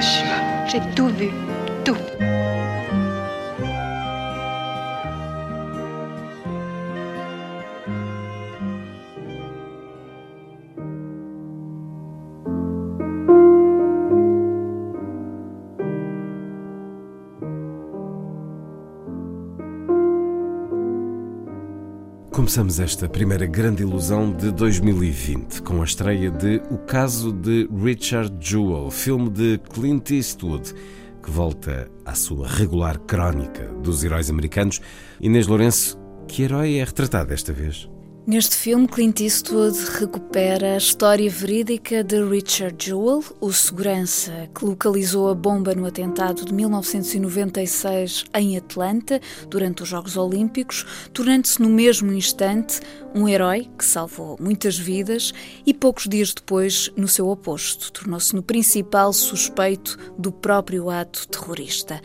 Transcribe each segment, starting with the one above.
J'ai tout vu. Tout. Começamos esta primeira grande ilusão de 2020 com a estreia de O Caso de Richard Jewell, filme de Clint Eastwood, que volta à sua regular crónica dos heróis americanos. Inês Lourenço, que herói é retratado desta vez? Neste filme, Clint Eastwood recupera a história verídica de Richard Jewell, o segurança que localizou a bomba no atentado de 1996 em Atlanta durante os Jogos Olímpicos, tornando-se no mesmo instante um herói que salvou muitas vidas e poucos dias depois, no seu oposto, tornou-se no principal suspeito do próprio ato terrorista.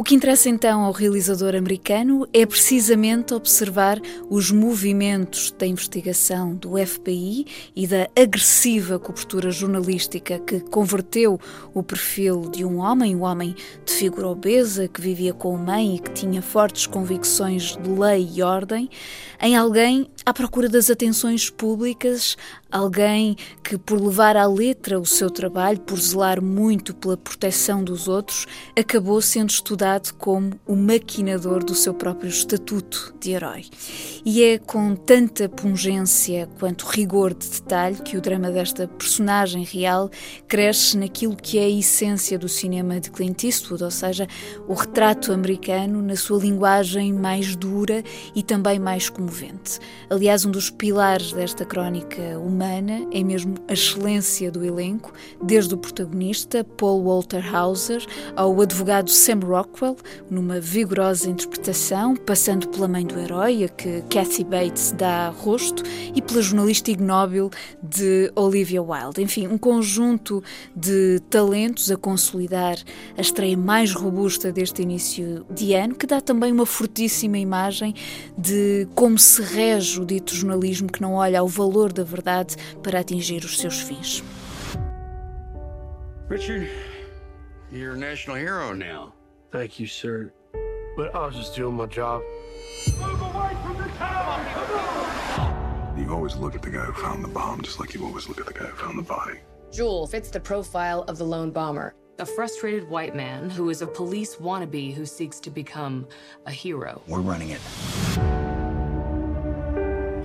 O que interessa então ao realizador americano é precisamente observar os movimentos da investigação do FBI e da agressiva cobertura jornalística que converteu o perfil de um homem, um homem de figura obesa que vivia com mãe e que tinha fortes convicções de lei e ordem, em alguém à procura das atenções públicas, alguém que, por levar à letra o seu trabalho, por zelar muito pela proteção dos outros, acabou sendo estudado como o maquinador do seu próprio estatuto de herói. E é com tanta pungência quanto rigor de detalhe que o drama desta personagem real cresce naquilo que é a essência do cinema de Clint Eastwood, ou seja, o retrato americano na sua linguagem mais dura e também mais comovente. Aliás, um dos pilares desta crónica humana é mesmo a excelência do elenco, desde o protagonista, Paul Walter Hauser, ao advogado Sam Rockwell, numa vigorosa interpretação, passando pela mãe do herói, a que Kathy Bates dá rosto, e pela jornalista ignóbil de Olivia Wilde. Enfim, um conjunto de talentos a consolidar a estreia mais robusta deste início de ano, que dá também uma fortíssima imagem de como se rege o dito jornalismo que não olha ao valor da verdade para atingir os seus fins. Richard, you're a national hero now. Thank you, sir. But I was just doing my job. You always look at the guy who found the bomb just like you always look at the guy who found the body. Jewel fits the profile of the lone bomber. A frustrated white man who is a police wannabe who seeks to become a hero. We're running it.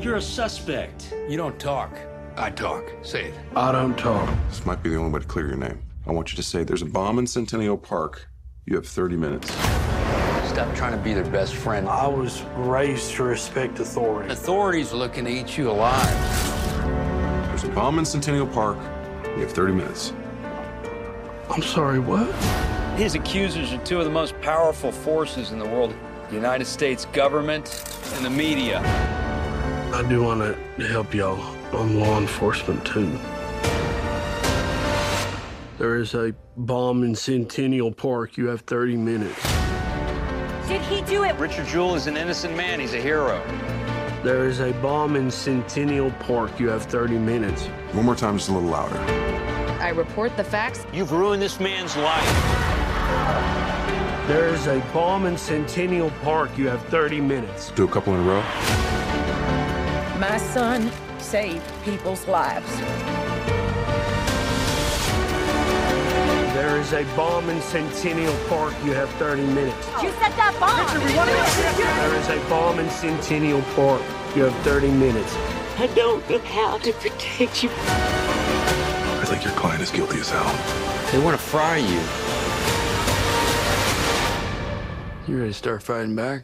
You're a suspect. You don't talk. I talk. Say it. I don't talk. This might be the only way to clear your name. I want you to say there's a bomb in Centennial Park. You have 30 minutes. Stop trying to be their best friend. I was raised to respect authority. Authorities are looking to eat you alive. There's a bomb in Centennial Park. You have 30 minutes. I'm sorry, what? His accusers are two of the most powerful forces in the world the United States government and the media. I do want to help y'all. I'm law enforcement too. There is a bomb in Centennial Park. You have 30 minutes. Did he do it? Richard Jewell is an innocent man. He's a hero. There is a bomb in Centennial Park. You have 30 minutes. One more time, just a little louder. I report the facts. You've ruined this man's life. There is a bomb in Centennial Park. You have 30 minutes. Do a couple in a row. My son saved people's lives. There is a bomb in Centennial Park. You have 30 minutes. You set that bomb. There is a bomb in Centennial Park. You have 30 minutes. I don't know how to protect you. I think your client is guilty as hell. They want to fry you. You ready to start fighting back?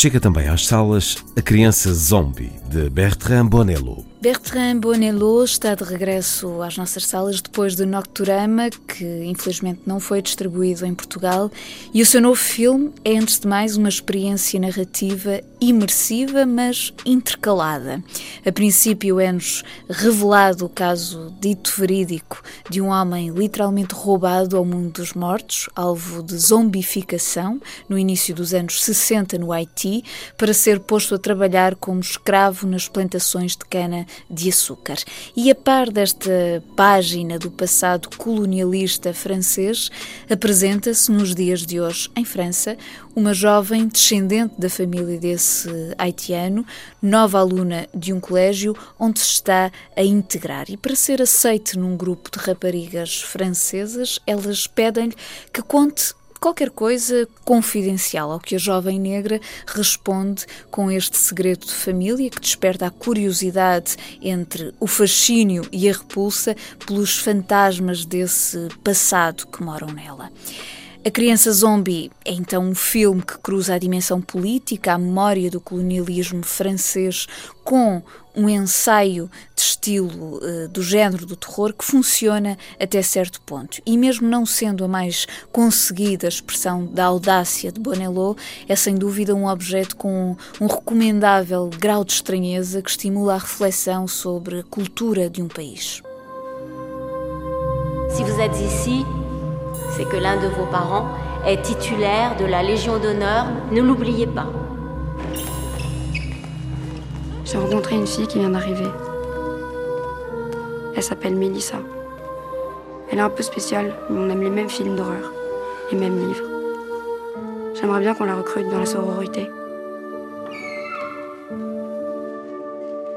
Chega também às salas A Criança Zombie, de Bertrand Bonello. Bertrand Bonello está de regresso às nossas salas depois de Nocturama, que infelizmente não foi distribuído em Portugal, e o seu novo filme é, antes de mais, uma experiência narrativa imersiva, mas intercalada. A princípio é-nos revelado o caso dito verídico de um homem literalmente roubado ao mundo dos mortos, alvo de zombificação, no início dos anos 60 no Haiti, para ser posto a trabalhar como escravo nas plantações de cana de açúcar. E a par desta página do passado colonialista francês, apresenta-se nos dias de hoje, em França, uma jovem descendente da família desse haitiano, nova aluna de um colégio onde se está a integrar. E para ser aceite num grupo de raparigas francesas, elas pedem-lhe que conte qualquer coisa confidencial, ao que a jovem negra responde com este segredo de família que desperta a curiosidade entre o fascínio e a repulsa pelos fantasmas desse passado que moram nela. A Criança Zombie é então um filme que cruza a dimensão política, a memória do colonialismo francês, com um ensaio de estilo uh, do género do terror que funciona até certo ponto. E mesmo não sendo a mais conseguida expressão da audácia de Bonello, é sem dúvida um objeto com um recomendável grau de estranheza que estimula a reflexão sobre a cultura de um país. Se vous êtes ici, c'est que l'un de vos parents est titulaire de la Légion d'honneur. Ne l'oubliez pas. J'ai rencontré une fille qui vient d'arriver. Elle s'appelle Melissa. Elle est un peu spéciale, mais on aime les mêmes films d'horreur, les mêmes livres. J'aimerais bien qu'on la recrute dans la sororité.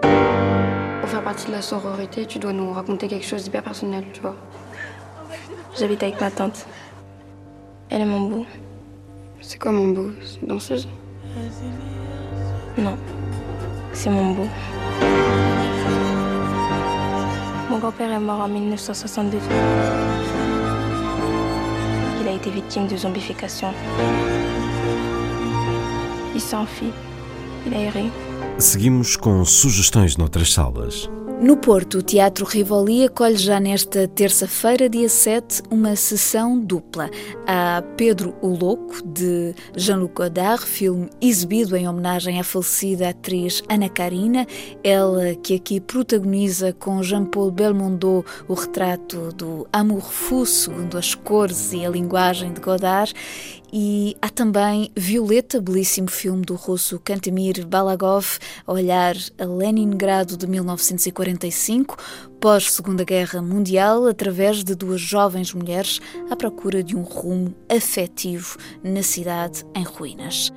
Pour faire partie de la sororité, tu dois nous raconter quelque chose d'hyper personnel, tu vois. J'habite avec ma tante. Elle est mon beau. C'est quoi mon beau C'est une danseuse Non. C'est mon beau. Mon grand-père est mort en 1962. Il a été victime de zombification. Il s'enfuit. Il a erré. Seguimos com sugestões noutras salas. No Porto, o Teatro Rivoli acolhe já nesta terça-feira, dia 7, uma sessão dupla. Há Pedro o Louco, de Jean-Luc Godard, filme exibido em homenagem à falecida atriz Ana Karina, ela que aqui protagoniza com Jean-Paul Belmondo o retrato do amour fou, segundo as cores e a linguagem de Godard, e há também Violeta, belíssimo filme do russo Kantemir Balagov, olhar a Leningrado de 1945, pós-Segunda Guerra Mundial, através de duas jovens mulheres à procura de um rumo afetivo na cidade em ruínas.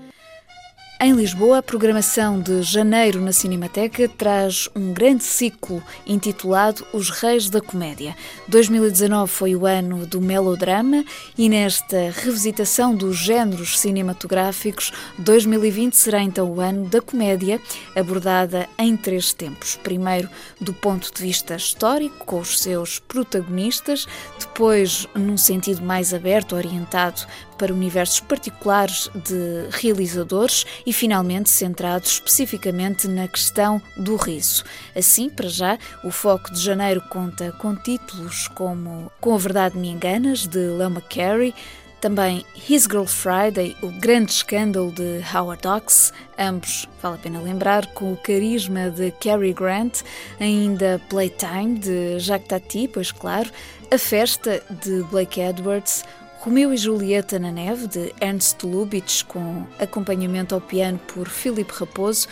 Em Lisboa, a programação de janeiro na Cinemateca traz um grande ciclo intitulado Os Reis da Comédia. 2019 foi o ano do melodrama e nesta revisitação dos géneros cinematográficos, 2020 será então o ano da comédia, abordada em três tempos. Primeiro, do ponto de vista histórico, com os seus protagonistas, depois, num sentido mais aberto, orientado para universos particulares de realizadores e, finalmente, centrado especificamente na questão do riso. Assim, para já, o foco de janeiro conta com títulos como Com a Verdade Me Enganas, de Leo McCarey, também His Girl Friday, o grande escândalo de Howard Hawks, ambos, vale a pena lembrar, com o carisma de Cary Grant, ainda Playtime, de Jacques Tati, pois claro, A Festa, de Blake Edwards, Romeu e Julieta na Neve, de Ernst Lubitsch, com acompanhamento ao piano por Philip Raposo,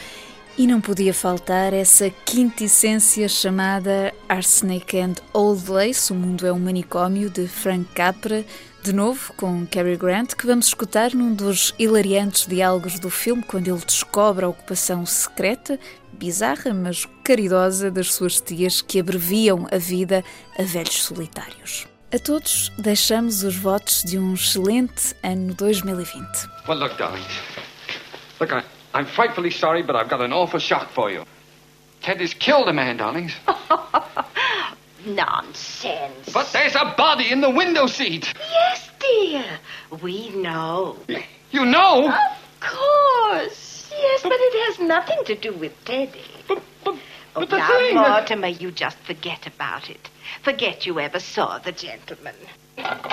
e não podia faltar essa quintessência chamada Arsenic and Old Lace, O Mundo é um Manicômio, de Frank Capra, de novo com Cary Grant, que vamos escutar num dos hilariantes diálogos do filme, quando ele descobre a ocupação secreta, bizarra, mas caridosa, das suas tias que abreviam a vida a velhos solitários. A todos deixamos os votos de um excelente ano 2020. Well, look, darling. Look, I, I'm frightfully sorry, but I've got an awful shock for you. Ted has killed a man, darlings. Nonsense. But there's a body in the window seat. Yes, dear. We know. You know? Of course. but it has nothing to do with Teddy. but oh, the now, thing- Mortimer, you just forget about it. Forget you ever saw the gentleman.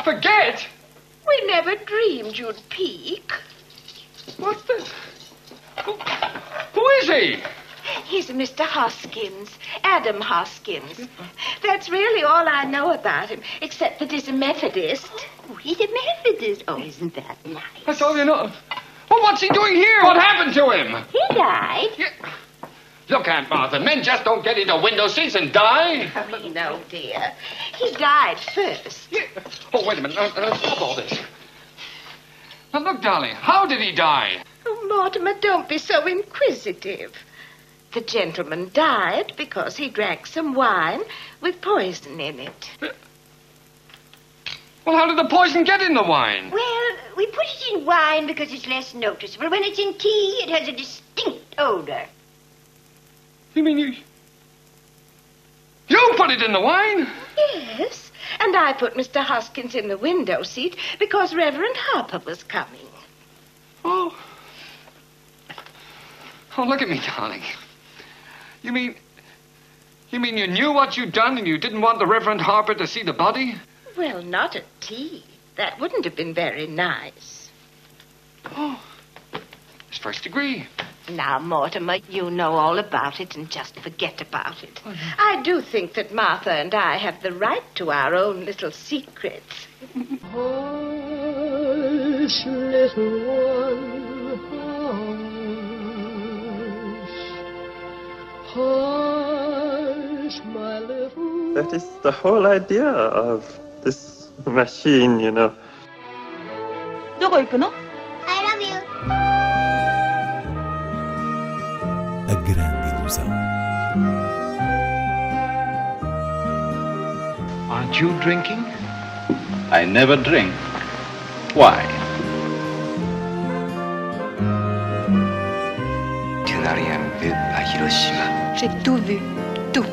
Forget? We never dreamed you'd peek. What's this? Who, who is he? He's Mr. Hoskins, Adam Hoskins. That's really all I know about him, except that he's a Methodist. Oh, he's a Methodist. Oh, isn't that nice? That's all you know. Well, what's he doing here? What happened to him? He died. Look, Aunt Martha, men just don't get into window seats and die. Oh, no, dear. He died first. Oh, wait a minute. Uh, uh, stop all this. Now, look, darling, how did he die? Oh, Mortimer, don't be so inquisitive. The gentleman died because he drank some wine with poison in it. Well, how did the poison get in the wine? Well, we put it in wine because it's less noticeable. When it's in tea, it has a distinct odor. You mean you... You put it in the wine? Yes, and I put Mr. Hoskins in the window seat because Reverend Harper was coming. Oh. Oh, look at me, darling. You mean... You mean you knew what you'd done and you didn't want the Reverend Harper to see the body? Well, not at tea. That wouldn't have been very nice. Oh. It's first degree. Now, Mortimer, you know all about it and just forget about it. I do think that Martha and I have the right to our own little secrets. Hush, little one, hush. Hush, my little That is the whole idea of this machine, you know. どこ行くの I love you. A grande ilusão. Aren't you drinking? I never drink. Why? Tu n'as rien vu à Hiroshima. J'ai tout vu. Tout.